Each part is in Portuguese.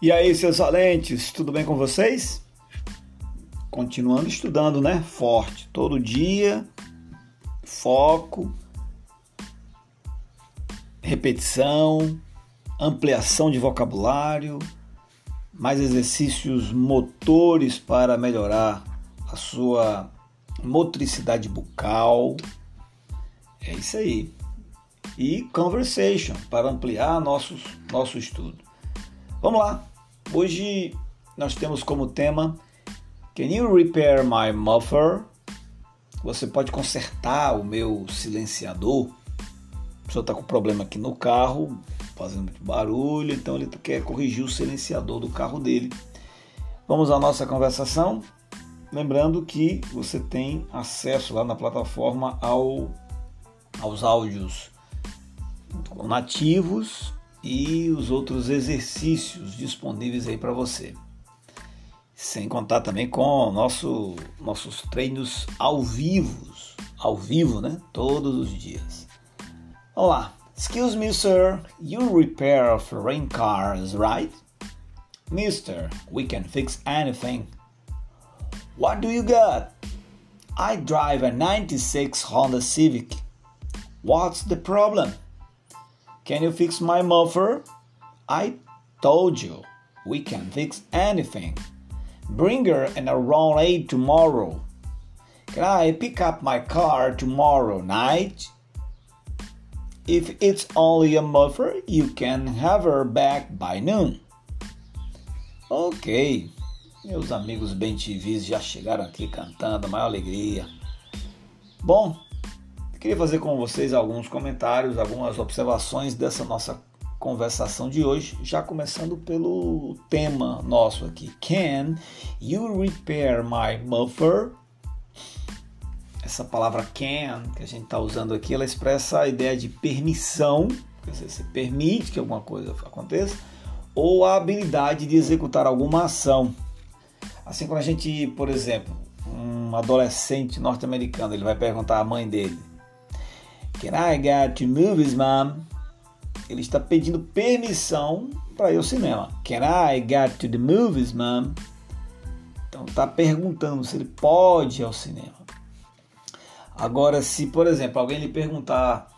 E aí, seus valentes, tudo bem com vocês? Continuando estudando, né? Forte, todo dia, foco, repetição, ampliação de vocabulário, mais exercícios motores para melhorar a sua motricidade bucal. É isso aí. E conversation para ampliar nossos, nosso estudo. Vamos lá. Hoje nós temos como tema Can you repair my muffler? Você pode consertar o meu silenciador? A pessoa está com problema aqui no carro, fazendo muito barulho, então ele quer corrigir o silenciador do carro dele. Vamos à nossa conversação. Lembrando que você tem acesso lá na plataforma ao, aos áudios nativos e os outros exercícios disponíveis aí para você. Sem contar também com nosso, nossos treinos ao vivo, ao vivo, né? Todos os dias. Vamos lá. Excuse me, sir. You repair foreign cars, right? Mister, we can fix anything. What do you got? I drive a 96 Honda Civic. What's the problem? Can you fix my muffler? I told you, we can fix anything. Bring her in around 8 tomorrow. Can I pick up my car tomorrow night? If it's only a muffler, you can have her back by noon. Ok, meus amigos bem já chegaram aqui cantando, a maior alegria. Bom, Queria fazer com vocês alguns comentários, algumas observações dessa nossa conversação de hoje, já começando pelo tema nosso aqui. Can you repair my muffler? Essa palavra can que a gente está usando aqui, ela expressa a ideia de permissão, quer dizer, você permite que alguma coisa aconteça, ou a habilidade de executar alguma ação. Assim, quando a gente, por exemplo, um adolescente norte-americano, ele vai perguntar à mãe dele: Can I get to movies, mom? Ele está pedindo permissão para ir ao cinema. Can I get to the movies, mom? Então está perguntando se ele pode ir ao cinema. Agora, se por exemplo alguém lhe perguntar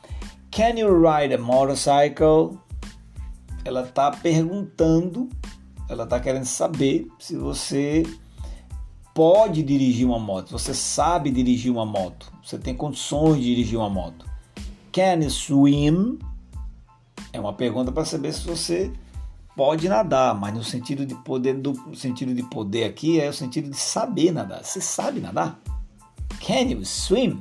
Can you ride a motorcycle? Ela está perguntando, ela está querendo saber se você pode dirigir uma moto, você sabe dirigir uma moto, você tem condições de dirigir uma moto. Can you swim? É uma pergunta para saber se você pode nadar, mas no sentido de poder, do sentido de poder aqui é o sentido de saber nadar. Você sabe nadar? Can you swim?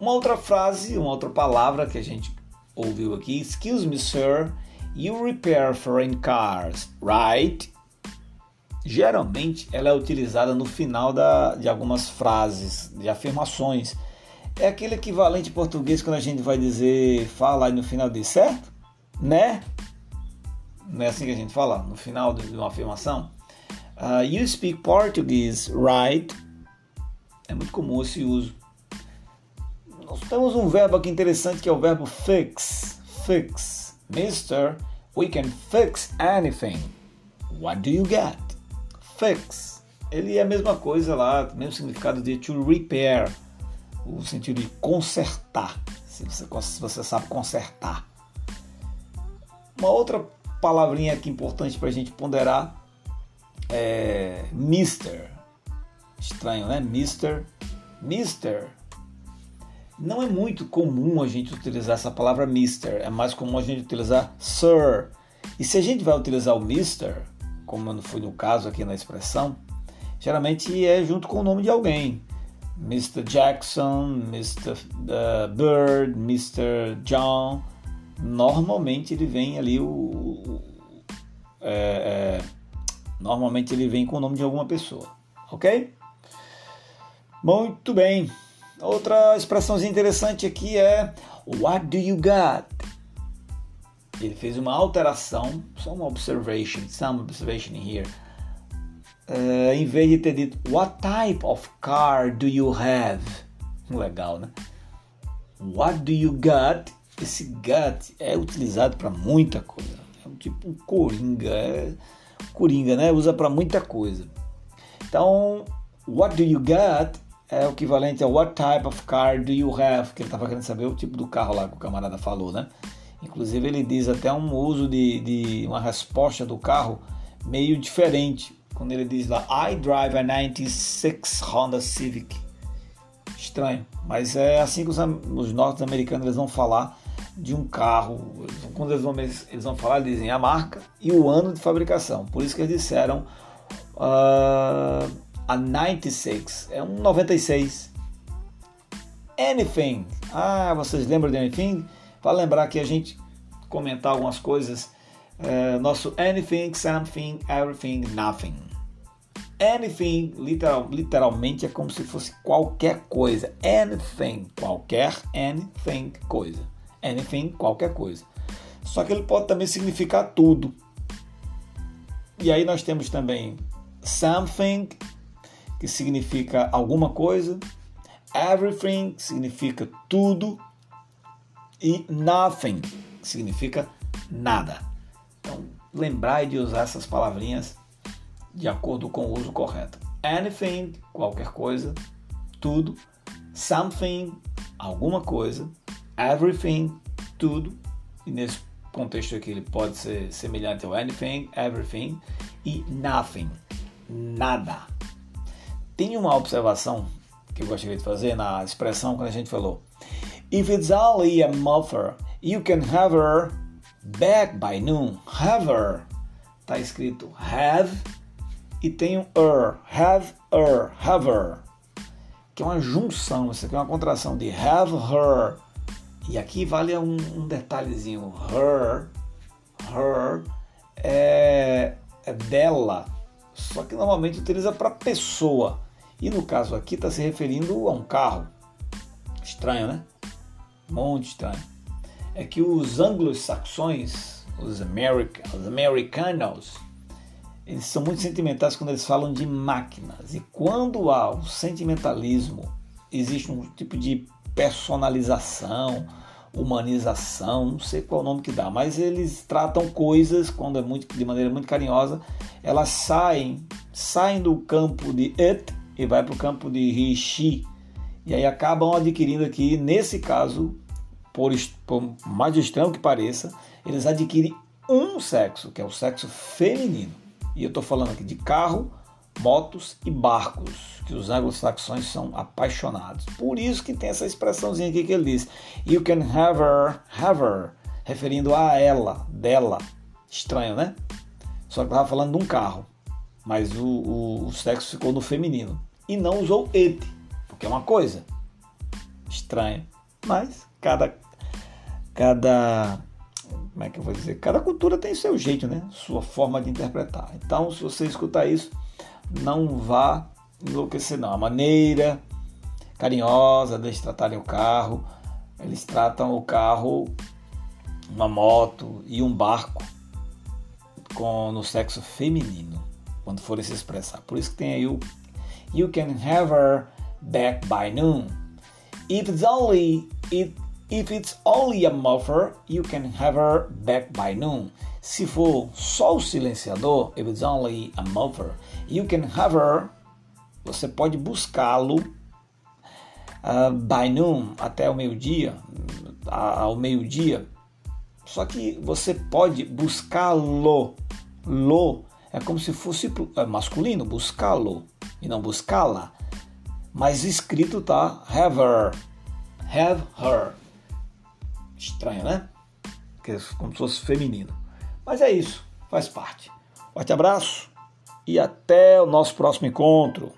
Uma outra frase, uma outra palavra que a gente ouviu aqui, excuse me, sir, you repair foreign cars, right? Geralmente ela é utilizada no final da, de algumas frases, de afirmações é aquele equivalente português quando a gente vai dizer fala e no final diz certo? Né? Não é assim que a gente fala no final de uma afirmação? Uh, you speak Portuguese, right? É muito comum esse uso. Nós temos um verbo aqui interessante que é o verbo fix. Fix. Mister, we can fix anything. What do you get? Fix. Ele é a mesma coisa lá, mesmo significado de to repair o sentido de consertar, se você, se você sabe consertar. Uma outra palavrinha aqui importante para a gente ponderar é Mister. Estranho, né? Mister. Mister. Não é muito comum a gente utilizar essa palavra Mister. É mais comum a gente utilizar Sir. E se a gente vai utilizar o Mister, como foi no caso aqui na expressão, geralmente é junto com o nome de alguém. Mr. Jackson, Mr. Uh, Bird, Mr. John. Normalmente ele vem ali o. é, é, normalmente ele vem com o nome de alguma pessoa, ok? Muito bem. Outra expressãozinha interessante aqui é What do you got? Ele fez uma alteração, só uma observation, some observation here uh, em vez de ter dito What type of car do you have? Legal, né? What do you got? Esse got é utilizado para muita coisa. É um tipo um coringa. É, coringa, né? Usa para muita coisa. Então, what do you get é o equivalente a what type of car do you have? Que ele estava querendo saber o tipo do carro lá que o camarada falou, né? Inclusive ele diz até um uso de, de uma resposta do carro meio diferente. Quando ele diz lá, I drive a 96 Honda Civic. Estranho, mas é assim que os, os norte-americanos eles vão falar de um carro. Quando eles vão, eles vão falar, eles dizem a marca e o ano de fabricação. Por isso que eles disseram uh, a 96, é um 96. Anything. Ah, vocês lembram de Anything? Para lembrar que a gente comentar algumas coisas. Uh, nosso anything, something, everything, nothing. Anything, literal, literalmente, é como se fosse qualquer coisa. Anything, qualquer, anything, coisa. Anything, qualquer coisa. Só que ele pode também significar tudo. E aí nós temos também something, que significa alguma coisa, everything, que significa tudo, e nothing, que significa nada. Lembrai de usar essas palavrinhas de acordo com o uso correto. Anything, qualquer coisa, tudo, something, alguma coisa, everything, tudo, e nesse contexto aqui ele pode ser semelhante ao anything, everything e nothing, nada. Tem uma observação que eu gostaria de fazer na expressão quando a gente falou If it's only a muffler, you can have her back by noon. Have her. Tá escrito have e tem um er. Have her. Have her. Que é uma junção. Isso aqui é uma contração de have her e aqui vale um, um detalhezinho. Her, her é, é dela, só que normalmente utiliza para pessoa. E no caso aqui está se referindo a um carro. Estranho, né? Muito estranho. É que os anglo-saxões, os, America, os americanos, eles são muito sentimentais quando eles falam de máquinas. E quando há o sentimentalismo, existe um tipo de personalização, humanização, não sei qual o nome que dá, mas eles tratam coisas quando é muito de maneira muito carinhosa, elas saem, saem do campo de it e vai para o campo de she, e aí acabam adquirindo aqui, nesse caso, por, por mais estranho que pareça, eles adquirem um sexo, que é o sexo feminino. E eu estou falando aqui de carro, motos e barcos, que os anglo-saxões são apaixonados. Por isso que tem essa expressãozinha aqui que ele diz: You can have her, have her, referindo a ela, dela. Estranho, né? Só que estava falando de um carro, mas o, o, o, sexo ficou no feminino e não usou it, porque é uma coisa estranha. Mas cada cada como é que eu vou dizer? Cada cultura tem seu jeito, né? Sua forma de interpretar. Então, se você escutar isso, não vá enlouquecer não. A maneira carinhosa deles tratarem o carro, eles tratam o carro, uma moto e um barco com no sexo feminino, quando forem se expressar. Por isso que tem aí o You can have her back by noon. If it's only it, if it's only a muffler, you can have her back by noon. Se for só o silenciador, if it's only a muffler, You can have her. Você pode buscá-lo uh, by noon, até o meio-dia, ao meio-dia. Só que você pode buscá-lo. Lo é como se fosse é masculino, buscá-lo e não buscá-la. Mas escrito tá have her. Have her. Estranho, né? É como se fosse feminino. Mas é isso, faz parte. Forte abraço e até o nosso próximo encontro.